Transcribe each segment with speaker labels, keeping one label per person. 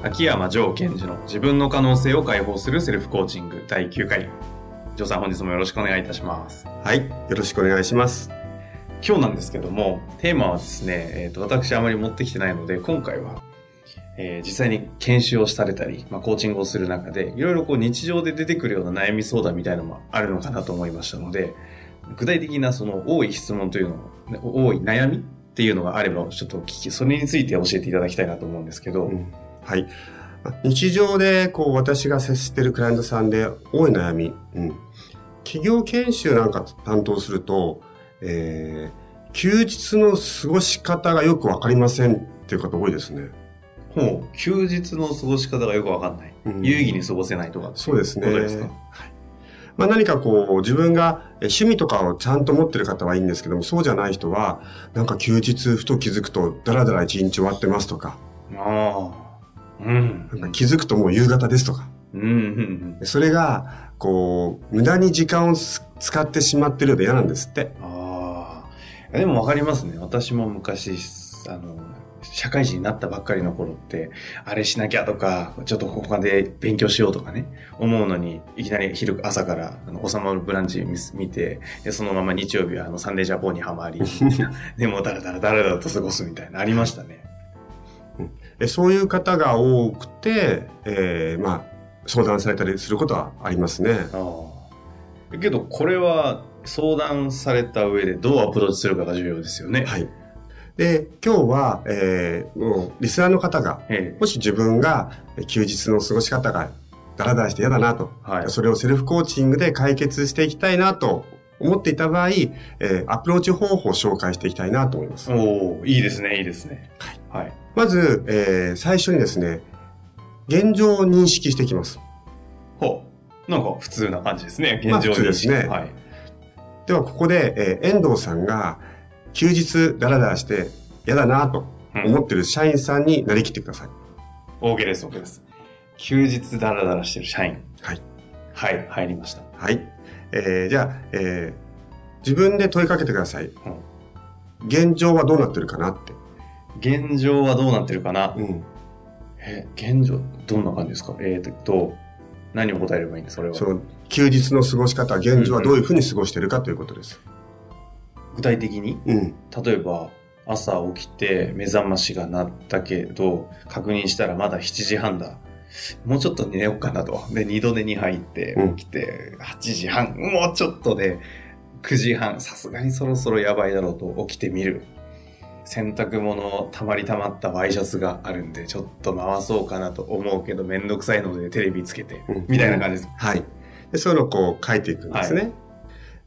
Speaker 1: 秋山城賢治の自分の可能性を解放するセルフコーチング第9回。城さん本日もよろしくお願いいたします。
Speaker 2: はい、よろしくお願いします。
Speaker 1: 今日なんですけどもテーマはですね、えー、と私あまり持ってきてないので今回は、えー実際に研修をされたり、まあ、コーチングをする中でいろいろこう日常で出てくるような悩み相談みたいなのもあるのかなと思いましたので具体的なその多い質問というのを多い悩みっていうのがあればちょっとお聞きそれについて教えていただきたいなと思うんですけど、
Speaker 2: うんはい。日常でこう私が接してるクライアントさんで多い悩み、うん、企業研修なんか担当すると、えー休日の過ごし方がよくわかりませんっていう方多いですね。
Speaker 1: ほう、休日の過ごし方がよくわかんない。
Speaker 2: うん
Speaker 1: 有意義に過ごせないとか。
Speaker 2: そうですね。
Speaker 1: ことですか
Speaker 2: はいまあ、何かこう自分がえ趣味とかをちゃんと持ってる方はいいんですけども、そうじゃない人は、なんか休日ふと気づくとダラダラ一日終わってますとか、
Speaker 1: ああ。うん。
Speaker 2: なんか気づくともう夕方ですとか、
Speaker 1: うん、うん、うん。
Speaker 2: それが、こう、無駄に時間をす使ってしまってるようで嫌なんですって。
Speaker 1: ああ。でもわかりますね。私も昔、あの、社会人になったばっかりの頃って、あれしなきゃとか、ちょっとここで勉強しようとかね、思うのに、いきなり昼、朝から、あの、おさまるブランチ見見て、でそのまま日曜日はあの、サンデージャポンにはまり、でもだらだらだらだらと過ごすみたいな、ありましたね。
Speaker 2: えそういう方が多くて、えーまあ、相談されたりすることはありますね。
Speaker 1: ああ。けど、これは相談された上でどうアプローチするかが重要ですよね。
Speaker 2: はい。で、今日は、えーもう、リスナーの方が、
Speaker 1: え
Speaker 2: もし自分がえ休日の過ごし方がダラダラして嫌だなと、
Speaker 1: はい
Speaker 2: それをセルフコーチングで解決していきたいなと思っていた場合、えーアプローチ方法を紹介していきたいなと思います
Speaker 1: え。。おおいいですね、いいですね。はい。
Speaker 2: まず、えー最初にですね、現状を認識していきます。
Speaker 1: ほう。なんか普通な感じですね。現
Speaker 2: まあ
Speaker 1: 状
Speaker 2: 普通ですね
Speaker 1: はい。
Speaker 2: では、ここで、えー遠藤さんが休日ダラダラして嫌だなと思ってる社員さんになりきってください。
Speaker 1: OK です、OK です。休日ダラダラしてる社員。
Speaker 2: はい。
Speaker 1: はい、入りました。
Speaker 2: はい。えーじゃあ、えー自分で問いかけてください。現状はどうなってるかなって。
Speaker 1: 現状はどうなってるかな？
Speaker 2: うん。
Speaker 1: え、現状、どんな感じですか？えーと、何を答えればいいんですかそれは
Speaker 2: そ。の、休日の過ごし方、現状はどういうふうに過ごしてるかということです。
Speaker 1: 具体的に？
Speaker 2: うん。
Speaker 1: 例えば、朝起きて目覚ましが鳴ったけど、確認したらまだ7時半だ。もうちょっと寝ようかなと。で、二度寝に入って
Speaker 2: うん
Speaker 1: 起きて、8時半、もうちょっとで、9時半、さすがにそろそろやばいだろうと起きてみる。洗濯物たまりたまったワイシャツがあるんで、ちょっと回そうかなと思うけど、めんどくさいのでテレビつけて、
Speaker 2: うん
Speaker 1: みたいな感じです。
Speaker 2: はい。で、そういうのをこう書いていくんですね。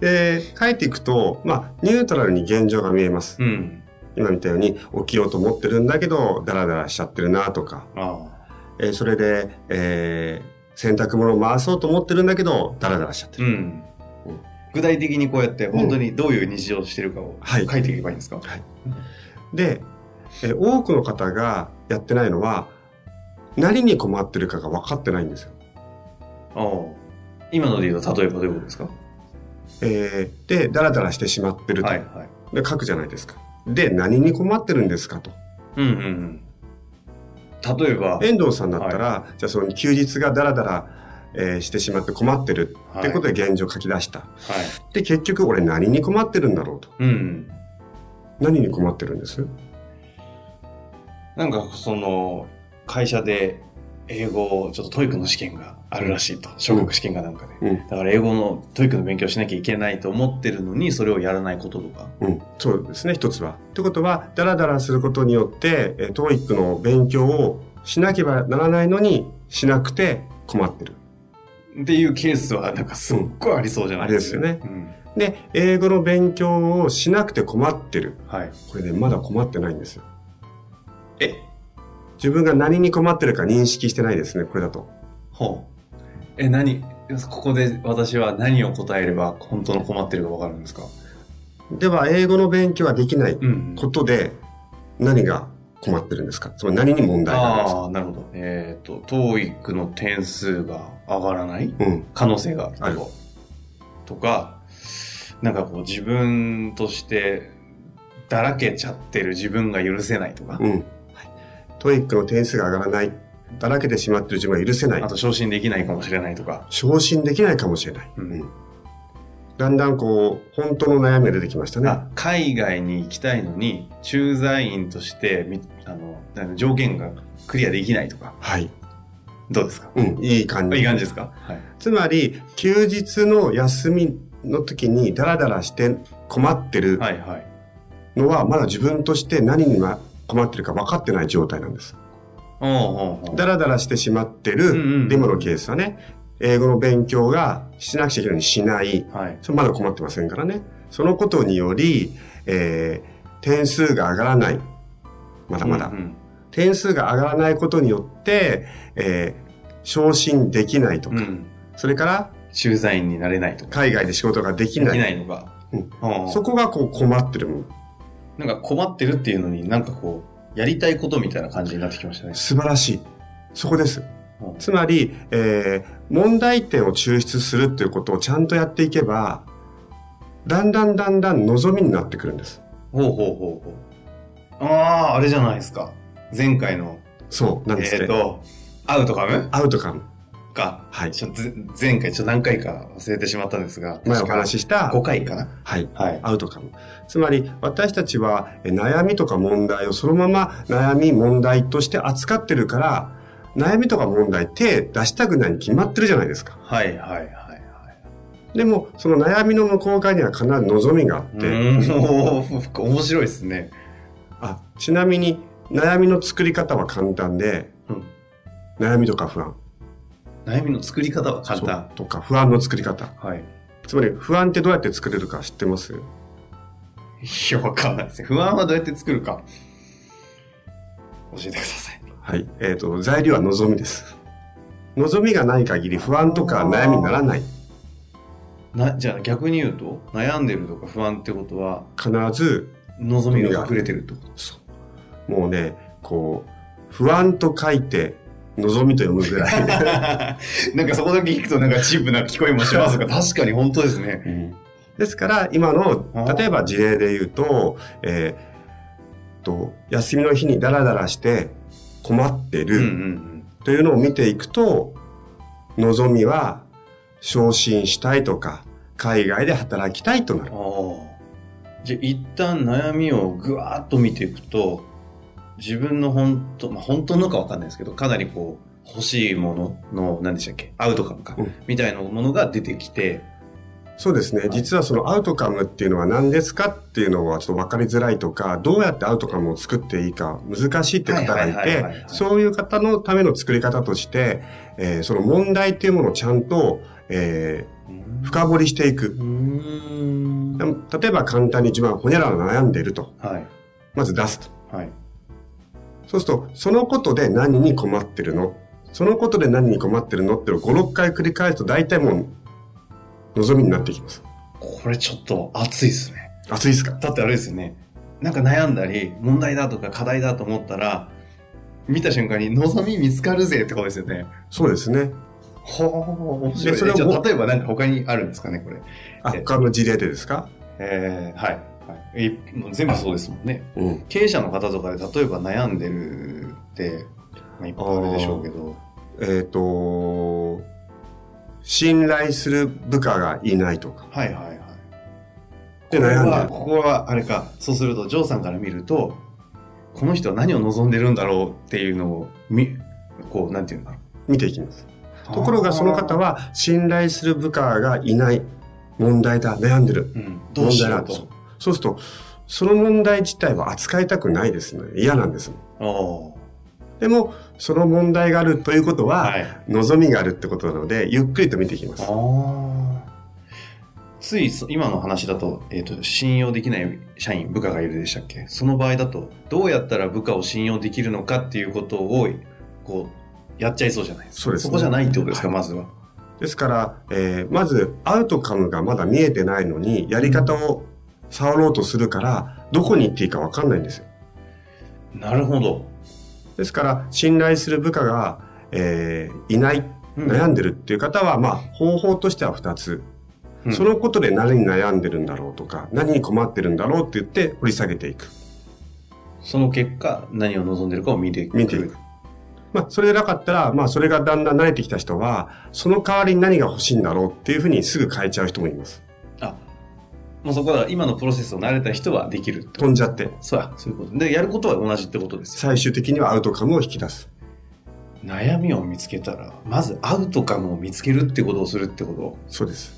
Speaker 2: で、書いていくと、まあ、ニュートラルに現状が見えます。
Speaker 1: うん。
Speaker 2: 今みたいに起きようと思ってるんだけど、ダラダラしちゃってるなとか、
Speaker 1: あ
Speaker 2: えーそれで、えー洗濯物を回そうと思ってるんだけど、ダラダラしちゃって
Speaker 1: あ。う
Speaker 2: る。
Speaker 1: ん。具体的にこうやって本当にどういう日常をしてるかを
Speaker 2: はい
Speaker 1: 書いていけばいいんですか、
Speaker 2: で、えー多くの方がやってないのは、何に困ってるかが分かってないんですよ。
Speaker 1: ああ今ので言うと例えばどういうことですか？
Speaker 2: えーで、ダラダラしてしまってると。
Speaker 1: はいはい。
Speaker 2: で、書くじゃないですか。で、何に困ってるんですかと。
Speaker 1: うんうんうん。例えば、
Speaker 2: 遠藤さんだったら、じゃあその休日がダラダラ、えーしてしまって困ってるってことで現状書き出した。
Speaker 1: はい。
Speaker 2: で、結局俺何に困ってるんだろうと。
Speaker 1: うんうん。
Speaker 2: 何に困ってるんです？
Speaker 1: なんかその、会社で英語をちょっと TOEIC の試験があるらしいと。昇格試験かなんかで。
Speaker 2: うん。
Speaker 1: だから英語の TOEIC の勉強しなきゃいけないと思ってるのに、それをやらないこととか。
Speaker 2: うん。そうですね、一つは。ってことは、ダラダラすることによって、えー、 TOEIC の勉強をしなければならないのにしなくて困ってる。
Speaker 1: っていうケースはなんかすっごいありそうじゃないですか。
Speaker 2: うんあり
Speaker 1: うん
Speaker 2: で、英語の勉強をしなくて困ってる。
Speaker 1: はい。
Speaker 2: これね、まだ困ってないんですよ。
Speaker 1: え
Speaker 2: 自分が何に困ってるか認識してないですね、これだと。
Speaker 1: ほう。え、何ここで私は何を答えれば本当の困ってるかわかるんですか？
Speaker 2: では、英語の勉強ができない
Speaker 1: うん
Speaker 2: ことで、何が困ってるんですか？つまり何に問題があるんですか？
Speaker 1: ああ、なるほど。えっ、と、TOEIC の点数が上がらない？
Speaker 2: うん。
Speaker 1: 可能性がある
Speaker 2: ある
Speaker 1: と。とか、なんかこう自分としてだらけちゃってる自分が許せないとか、
Speaker 2: うん。 TOEIC の点数が上がらない。だらけてしまってる自分が許せない
Speaker 1: あ。と昇進できないかもしれないとか。
Speaker 2: 昇進できないかもしれない。
Speaker 1: うん
Speaker 2: だんだんこう、本当の悩みが出てきましたね。
Speaker 1: あ海外に行きたいのに、駐在員としてみあの条件がクリアできないとか。
Speaker 2: はい。
Speaker 1: どうですか？
Speaker 2: うん、いい感じ。
Speaker 1: いい感じですか？はい。
Speaker 2: つまり、休日の休みの時にダラダラして困ってる。のは、まだ自分として何にま困ってるか分かってない状態なんです。ダラダラしてしまってる、デモのケースはね、英語の勉強がしなくちゃいけないしない。
Speaker 1: はい。
Speaker 2: それまだ困ってませんからね。そのことにより、えー点数が上がらない。まだまだ。
Speaker 1: うんうん
Speaker 2: 点数が上がらないことによって、えー昇進できないとか、
Speaker 1: うん。
Speaker 2: それから
Speaker 1: 駐在員になれないとか。
Speaker 2: 海外で仕事ができ
Speaker 1: でき
Speaker 2: ない。
Speaker 1: ないのか。
Speaker 2: うん
Speaker 1: うん
Speaker 2: そこがこう困ってる部分。
Speaker 1: なんか困ってるっていうのになんかこう、やりたいことみたいな感じになってきましたね。
Speaker 2: 素晴らしい。そこです。
Speaker 1: うん
Speaker 2: つまり、えー問題点を抽出するっていうことをちゃんとやっていけば、だんだんだんだん望みになってくるんです。
Speaker 1: ほうほうほうほう。ああ、あれじゃないですか。前回の、
Speaker 2: そう、なんですね。
Speaker 1: えっ、と、アウトカム？
Speaker 2: アウトカム。
Speaker 1: か。
Speaker 2: はい
Speaker 1: ちょぜ前回ちょっと何回か忘れてしまったんですが。
Speaker 2: 前お話しした、
Speaker 1: 5回かな
Speaker 2: はい。
Speaker 1: はい。
Speaker 2: アウトカム。つまり、私たちはえ悩みとか問題をそのまま悩み問題として扱ってるから、悩みとか問題手出したくないに決まってるじゃないですか。
Speaker 1: はいはいはいはい。
Speaker 2: でも、その悩みの向こう側には必ず望みがあって、
Speaker 1: うーん、おー面白いですね。
Speaker 2: あ、ちなみに悩みの作り方は簡単で、
Speaker 1: うん
Speaker 2: 悩みとか不安。
Speaker 1: 悩みの作り方は簡単。
Speaker 2: とか不安の作り方。
Speaker 1: はい。
Speaker 2: つまり不安ってどうやって作れるか知ってます？
Speaker 1: いや、わかんないですね。不安はどうやって作るか。教えてください。
Speaker 2: はい。えっ、と、材料は望みです。望みがない限り不安とか悩みにならない。
Speaker 1: な、じゃあ逆に言うと、悩んでるとか不安ってことは、
Speaker 2: 必ず、
Speaker 1: 望みが隠れてるってこと？
Speaker 2: そう。もうね、こう、不安と書いて、望みと読むぐらい。
Speaker 1: なんかそこだけ聞くとなんかチープな聞こえもしますが、確かに本当ですね。
Speaker 2: ですから、今の例えば事例で言うと、えーと、休みの日にダラダラして困って
Speaker 1: うんうんう
Speaker 2: る
Speaker 1: ん。
Speaker 2: というのを見ていくと、望みは昇進したいとか、海外で働きたいとなる。
Speaker 1: じゃあ一旦悩みをぐわーっと見ていくと、自分の本当、まあ本当のかわかんないですけど、かなりこう、欲しいものの、何でしたっけ？アウトカムか、
Speaker 2: うん
Speaker 1: みたいなものが出てきて、
Speaker 2: そうですね。実はそのアウトカムっていうのは何ですかっていうのはちょっと分かりづらいとか、どうやってアウトカムを作っていいか難しいって方が
Speaker 1: はい
Speaker 2: てそういう方のための作り方として、えーその問題っていうものをちゃんと、えー深掘りしていく例えば簡単に一番ほにゃらら悩んでいると。
Speaker 1: はい。
Speaker 2: まず出すと。
Speaker 1: はい。
Speaker 2: そうすると、そのことで何に困ってるの？そのことで何に困ってるの？っていうのを5、6回繰り返すと大体もう望みになってきます。
Speaker 1: これちょっと熱いですね。
Speaker 2: 熱いですか？
Speaker 1: だってあれですよね。なんか悩んだり、問題だとか課題だと思ったら、見た瞬間に望み見つかるぜってことですよね。
Speaker 2: そうですね。
Speaker 1: ほー、面白い。
Speaker 2: でそれを
Speaker 1: じゃあ例えばなんか他にあるんですかね、これ。
Speaker 2: あ、
Speaker 1: え
Speaker 2: 他の事例でですか？
Speaker 1: えー、はい。はい、全部そうですもんね。
Speaker 2: うん。
Speaker 1: 経営者の方とかで例えば悩んでるって、まあ、いっぱいあるでしょうけど。
Speaker 2: えっ、と、信頼する部下がいないとか。
Speaker 1: はいはいはい。
Speaker 2: で悩んでる。
Speaker 1: ここはあれか。そうすると、ジョーさんから見ると、この人は何を望んでるんだろうっていうのを、み、こう、なんていうんだろう。
Speaker 2: 見ていきます。ところがその方は信頼する部下がいない。問題だ。悩んでる。
Speaker 1: うん、どうしようと。
Speaker 2: そうすると、その問題自体は扱いたくないですね。嫌なんです。
Speaker 1: お
Speaker 2: でも、その問題があるということは、
Speaker 1: はい。
Speaker 2: 望みがあるってことなので、ゆっくりと見ていきます。
Speaker 1: ついそ今の話だと、えっ、と、信用できない社員、部下がいるでしたっけ？その場合だと、どうやったら部下を信用できるのかっていうことを、こう、やっちゃいそうじゃないですか。
Speaker 2: そうですね
Speaker 1: こじゃないってことですか、
Speaker 2: はい
Speaker 1: まずは。
Speaker 2: ですから、えーまず、アウトカムがまだ見えてないのに、やり方を触ろうとするから、どこに行っていいかわかんないんですよ。
Speaker 1: なるほど。
Speaker 2: ですから、信頼する部下が、えーいない、
Speaker 1: うん
Speaker 2: 悩んでるっていう方は、まあ、方法としては2つ。
Speaker 1: うん
Speaker 2: そのことで何に悩んでるんだろうとか、何に困ってるんだろうって言って掘り下げていく。
Speaker 1: その結果、何を望んでるかを見ていく。
Speaker 2: 見ていく。まあ、それでなかったら、まあ、それがだんだん慣れてきた人は、その代わりに何が欲しいんだろうっていうふうにすぐ変えちゃう人もいます。
Speaker 1: あ、もうそこは今のプロセスを慣れた人はできる
Speaker 2: 飛んじゃって、
Speaker 1: そうや、そういうこと。で、やることは同じってことですよ。
Speaker 2: 最終的にはアウトカムを引き出す。
Speaker 1: 悩みを見つけたら、まずアウトカムを見つけるってことをするってこと？
Speaker 2: そうです。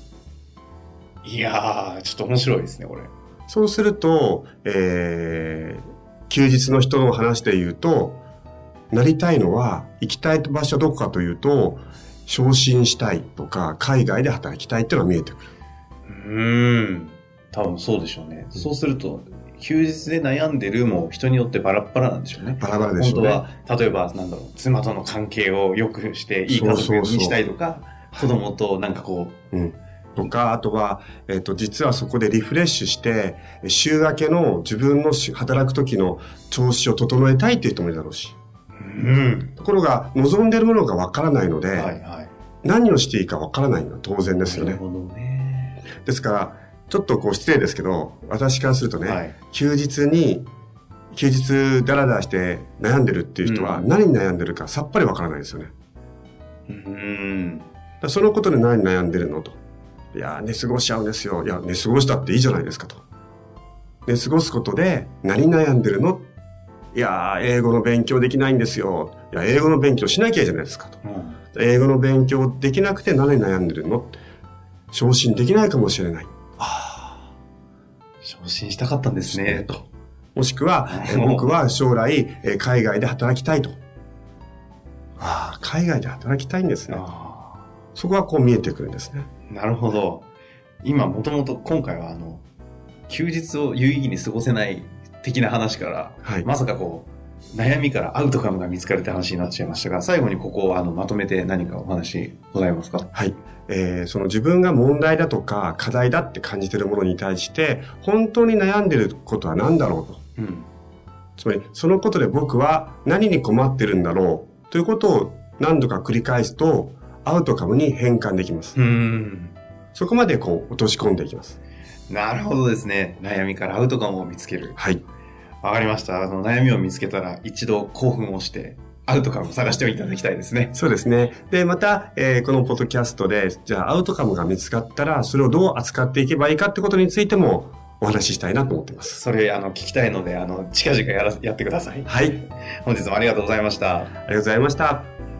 Speaker 1: いやー、ちょっと面白いですね、これ。
Speaker 2: そうすると、えー、休日の人の話で言うと、なりたいのは、行きたい場所はどこかというと、昇進したいとか、海外で働きたいっていうのが見えてくる。
Speaker 1: うーん。多分そうでしょうね。そうすると、休日で悩んでるも人によってバラッバラなんでしょうね。
Speaker 2: バラバラでしょうね。
Speaker 1: 本当は、例えば、なんだろう、妻との関係を良くして、いい家族にしたいとか、子供となんかこ
Speaker 2: うん。とか、あとは、えっ、と、実はそこでリフレッシュして、週明けの自分のし働く時の調子を整えたいっていう人もいるだろうし。
Speaker 1: う、うん。
Speaker 2: ところが、望んでるものがわからないので、
Speaker 1: はいはい。
Speaker 2: 何をしていいかわからないのは当然ですよね。
Speaker 1: ね。
Speaker 2: ですから、ちょっとこう失礼ですけど、私からするとね、
Speaker 1: はい。
Speaker 2: 休日に、休日ダラダラして悩んでるっていう人は
Speaker 1: うん
Speaker 2: 何に悩んでるかさっぱりわからないですよね。
Speaker 1: うーん。
Speaker 2: だそのことで何に悩んでるのと。いやー、寝過ごしちゃうんですよ。いや、寝過ごしたっていいじゃないですかと。寝過ごすことで何悩んでるの？いやー、英語の勉強できないんですよ。いや、英語の勉強しなきゃいいじゃないですかと。
Speaker 1: うん
Speaker 2: 英語の勉強できなくて何に悩んでるの？昇進できないかもしれない。
Speaker 1: 昇進したかったんですね。
Speaker 2: と。もしくは、僕は将来、え海外で働きたいと。ああ、海外で働きたいんですね。
Speaker 1: あ
Speaker 2: そこはこう見えてくるんですね。
Speaker 1: ーなるほど。今、もともと今回はあの、休日を有意義に過ごせない的な話から、
Speaker 2: はい。
Speaker 1: まさかこう、悩みからアウトカムが見つかるって話になっちゃいましたが、最後にここをあのまとめて何かお話ございますか？
Speaker 2: はい。えーその自分が問題だとか課題だって感じているものに対して、本当に悩んでいることは何だろうと。
Speaker 1: うん。
Speaker 2: つまり、そのことで僕は何に困ってるんだろうということを何度か繰り返すと、アウトカムに変換できます。
Speaker 1: うん。
Speaker 2: そこまでこう落とし込んでいきます。
Speaker 1: なるほどですね。悩みからアウトカムを見つける。
Speaker 2: はい。
Speaker 1: わかりました。あの、悩みを見つけたら一度興奮をして、アウトカムを探していただきたいですね。
Speaker 2: そうですね。で、また、えーこのポッドキャストで、じゃあアウトカムが見つかったら、それをどう扱っていけばいいかってことについてもお話ししたいなと思っています。
Speaker 1: それ、あの、聞きたいので、あの、近々やら、やってください。
Speaker 2: はい。
Speaker 1: 本日もありがとうございました。
Speaker 2: ありがとうございました。